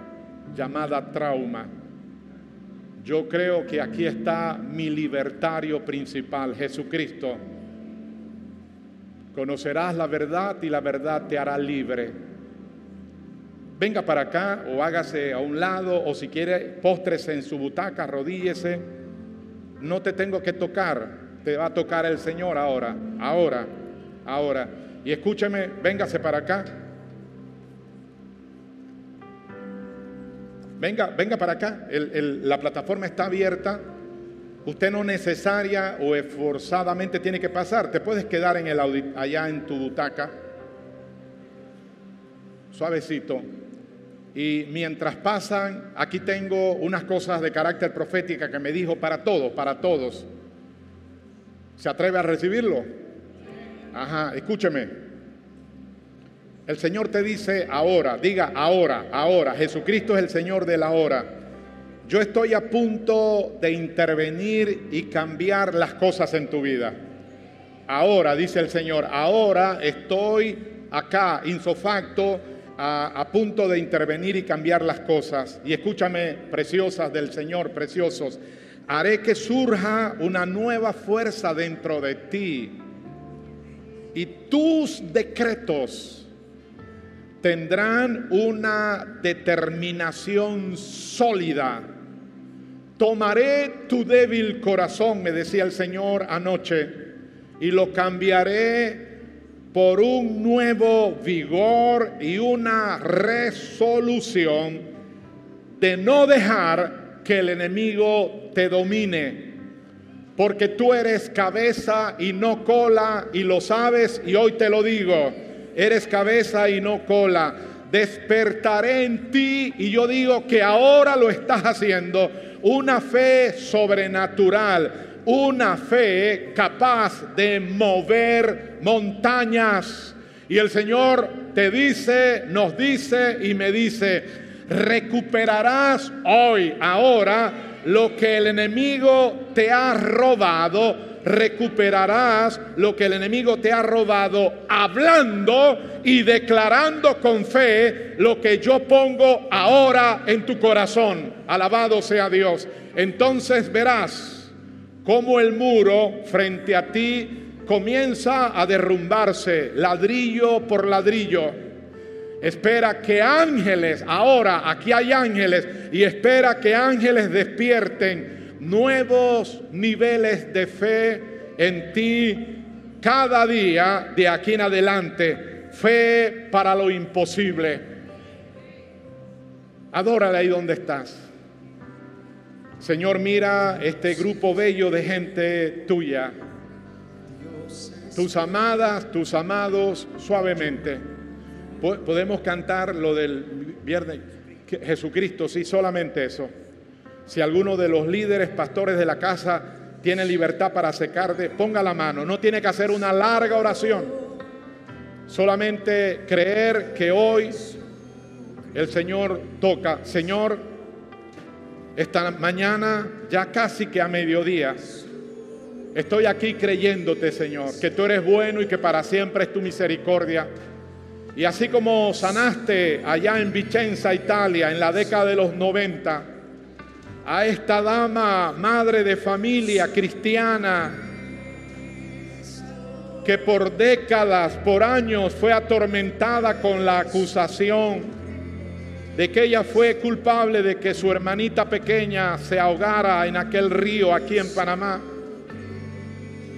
llamada trauma. Yo creo que aquí está mi libertario principal, Jesucristo. Conocerás la verdad y la verdad te hará libre. Venga para acá o hágase a un lado o si quiere póstrese en su butaca, arrodíllese. No te tengo que tocar, te va a tocar el Señor ahora, ahora, ahora. Y escúcheme, véngase para acá. Venga, venga para acá. la plataforma está abierta. Usted no necesaria o esforzadamente tiene que pasar. Te puedes quedar en el allá en tu butaca. Suavecito. Y mientras pasan, aquí tengo unas cosas de carácter profética que me dijo para todos, para todos. ¿Se atreve a recibirlo? Ajá, escúcheme. El Señor te dice ahora, diga ahora, ahora. Jesucristo es el Señor de la hora. Yo estoy a punto de intervenir y cambiar las cosas en tu vida. Ahora, dice el Señor, ahora estoy acá, insofacto, a, a, punto de intervenir y cambiar las cosas. Y escúchame, preciosas del Señor, preciosos, haré que surja una nueva fuerza dentro de ti. Y tus decretos tendrán una determinación sólida. Tomaré tu débil corazón, me decía el Señor anoche, y lo cambiaré por un nuevo vigor y una resolución de no dejar que el enemigo te domine. Porque tú eres cabeza y no cola y lo sabes y hoy te lo digo Eres cabeza y no cola. despertaré en ti y yo digo que ahora lo estás haciendo, una fe sobrenatural, una fe capaz de mover montañas. Y el Señor te dice, nos dice y me dice, recuperarás hoy, ahora, lo que el enemigo te ha robado recuperarás lo que el enemigo te ha robado hablando y declarando con fe lo que yo pongo ahora en tu corazón. Alabado sea Dios. Entonces verás cómo el muro frente a ti comienza a derrumbarse ladrillo por ladrillo. Espera que ángeles, ahora aquí hay ángeles, y espera que ángeles despierten nuevos niveles de fe en ti cada día de aquí en adelante. Fe para lo imposible. Adórale ahí donde estás. Señor, mira este grupo bello de gente tuya. Tus amadas, tus amados, suavemente. Podemos cantar lo del viernes. Jesucristo, sí, solamente eso. Si alguno de los líderes, pastores de la casa tiene libertad para secarte, ponga la mano. No tiene que hacer una larga oración. Solamente creer que hoy el Señor toca. Señor, esta mañana, ya casi que a mediodía, estoy aquí creyéndote, Señor, que tú eres bueno y que para siempre es tu misericordia. Y así como sanaste allá en Vicenza, Italia, en la década de los 90, a esta dama, madre de familia cristiana, que por décadas, por años fue atormentada con la acusación de que ella fue culpable de que su hermanita pequeña se ahogara en aquel río aquí en Panamá.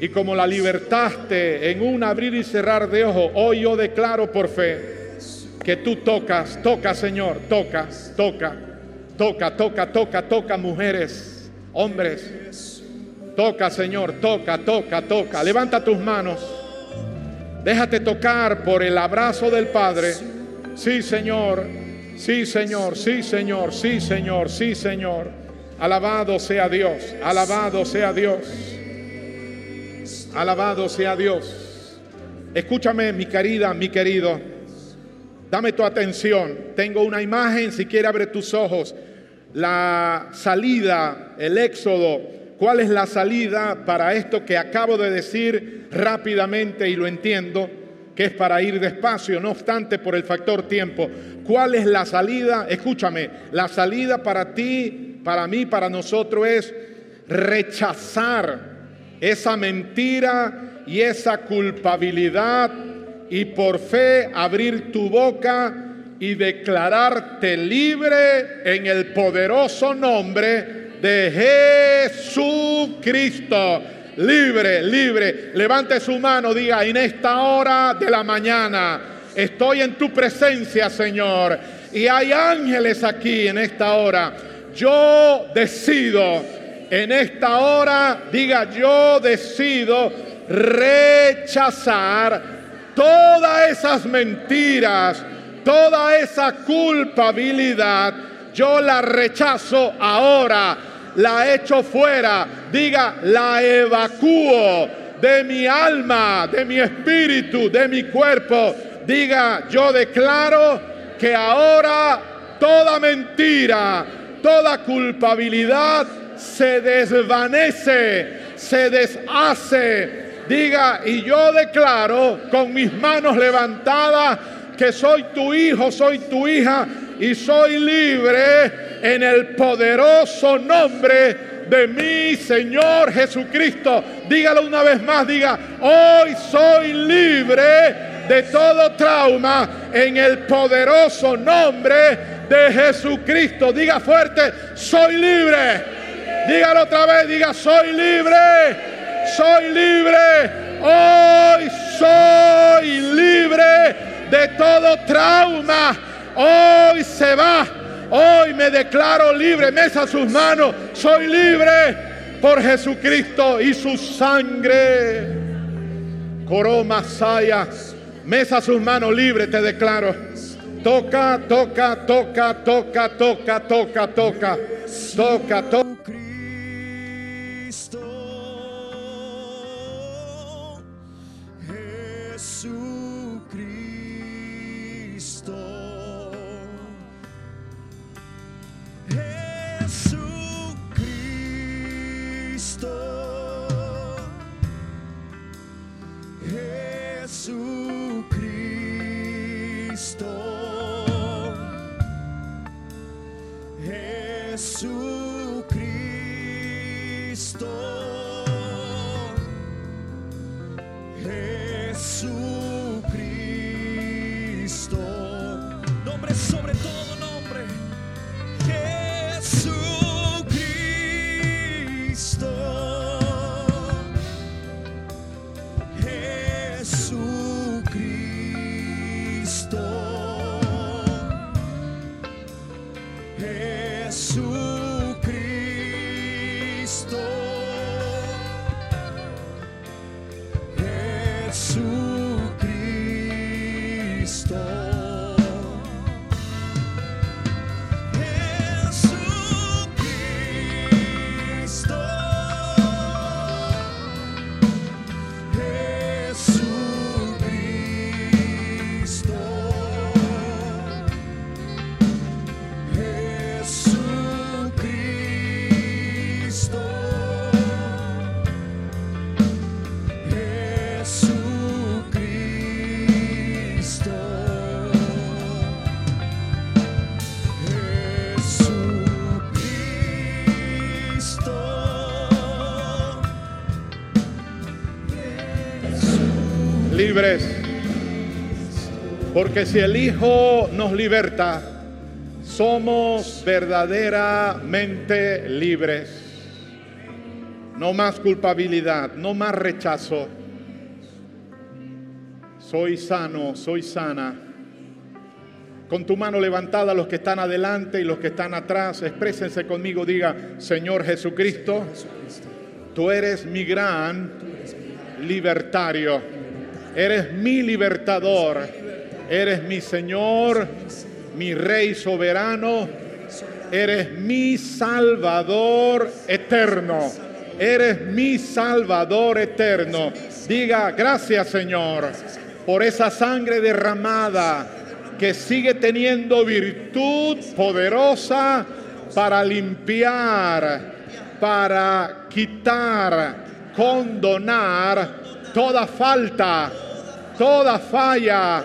Y como la libertaste en un abrir y cerrar de ojos, hoy yo declaro por fe que tú tocas, toca Señor, toca, toca Toca, toca, toca, toca, mujeres, hombres. Toca, Señor, toca, toca, toca. Levanta tus manos. Déjate tocar por el abrazo del Padre. Sí, Señor. Sí, Señor. Sí, Señor. Sí, Señor. Sí, Señor. Alabado sea Dios. Alabado sea Dios. Alabado sea Dios. Escúchame, mi querida, mi querido. Dame tu atención. Tengo una imagen. Si quiere, abre tus ojos la salida, el éxodo, cuál es la salida para esto que acabo de decir rápidamente y lo entiendo, que es para ir despacio, no obstante por el factor tiempo. ¿Cuál es la salida? Escúchame, la salida para ti, para mí, para nosotros es rechazar esa mentira y esa culpabilidad y por fe abrir tu boca y declararte libre en el poderoso nombre de Jesucristo. Libre, libre. Levante su mano, diga, en esta hora de la mañana estoy en tu presencia, Señor. Y hay ángeles aquí en esta hora. Yo decido en esta hora, diga, yo decido rechazar todas esas mentiras Toda esa culpabilidad yo la rechazo ahora, la echo fuera, diga, la evacúo de mi alma, de mi espíritu, de mi cuerpo. Diga, yo declaro que ahora toda mentira, toda culpabilidad se desvanece, se deshace. Diga, y yo declaro con mis manos levantadas, que soy tu hijo, soy tu hija y soy libre en el poderoso nombre de mi Señor Jesucristo. Dígalo una vez más, diga, hoy soy libre de todo trauma en el poderoso nombre de Jesucristo. Diga fuerte, soy libre. Dígalo otra vez, diga, soy libre, soy libre, hoy soy libre de todo trauma. Hoy se va. Hoy me declaro libre. Mesa sus manos. Soy libre por Jesucristo y su sangre. Coró Masaya. Mesa sus manos libre, te declaro. Toca, toca, toca, toca, toca, toca, toca, toca, toca. Porque si el Hijo nos liberta, somos verdaderamente libres. No más culpabilidad, no más rechazo. Soy sano, soy sana. Con tu mano levantada, los que están adelante y los que están atrás, exprésense conmigo, diga, Señor Jesucristo, tú eres mi gran libertario, eres mi libertador Eres mi Señor, mi Rey soberano. Eres mi Salvador eterno. Eres mi Salvador eterno. Diga, gracias Señor por esa sangre derramada que sigue teniendo virtud poderosa para limpiar, para quitar, condonar toda falta, toda falla,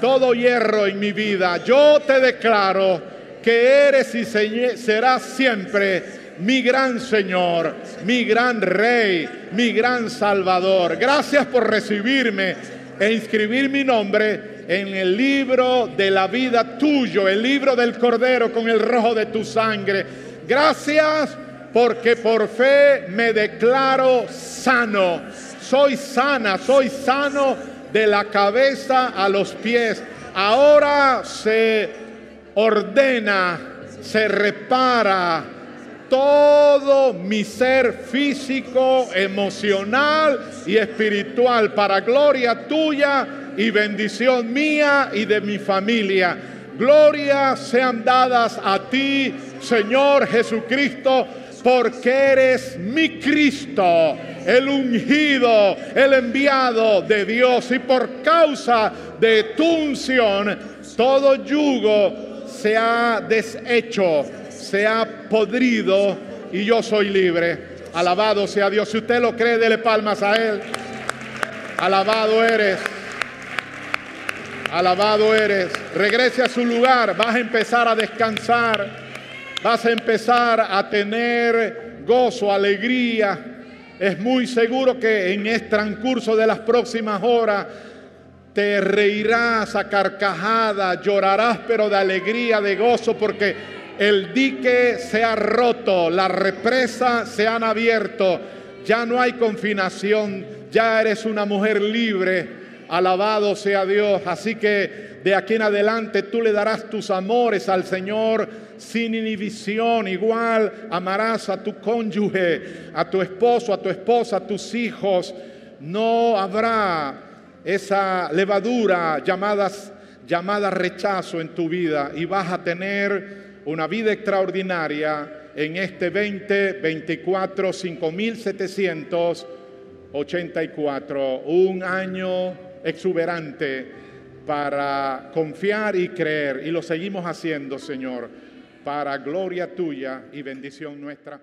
todo hierro en mi vida. Yo te declaro que eres y serás siempre mi gran Señor, mi gran Rey, mi gran Salvador. Gracias por recibirme e inscribir mi nombre en el libro de la vida tuyo, el libro del Cordero con el rojo de tu sangre. Gracias porque por fe me declaro sano. Soy sana, soy sano de la cabeza a los pies. Ahora se ordena, se repara todo mi ser físico, emocional y espiritual para gloria tuya y bendición mía y de mi familia. Gloria sean dadas a ti, Señor Jesucristo, porque eres mi Cristo, el ungido, el enviado de Dios. Y por causa de tu unción, todo yugo se ha deshecho, se ha podrido y yo soy libre. Alabado sea Dios. Si usted lo cree, dele palmas a Él. Alabado eres. Alabado eres. Regrese a su lugar. Vas a empezar a descansar vas a empezar a tener gozo, alegría. Es muy seguro que en el transcurso de las próximas horas te reirás a carcajada, llorarás pero de alegría, de gozo, porque el dique se ha roto, las represas se han abierto, ya no hay confinación, ya eres una mujer libre. Alabado sea Dios. Así que de aquí en adelante tú le darás tus amores al Señor sin inhibición. Igual amarás a tu cónyuge, a tu esposo, a tu esposa, a tus hijos. No habrá esa levadura llamada, rechazo en tu vida y vas a tener una vida extraordinaria en este 2024, 5784, un año exuberante para confiar y creer y lo seguimos haciendo, Señor, para gloria tuya y bendición nuestra.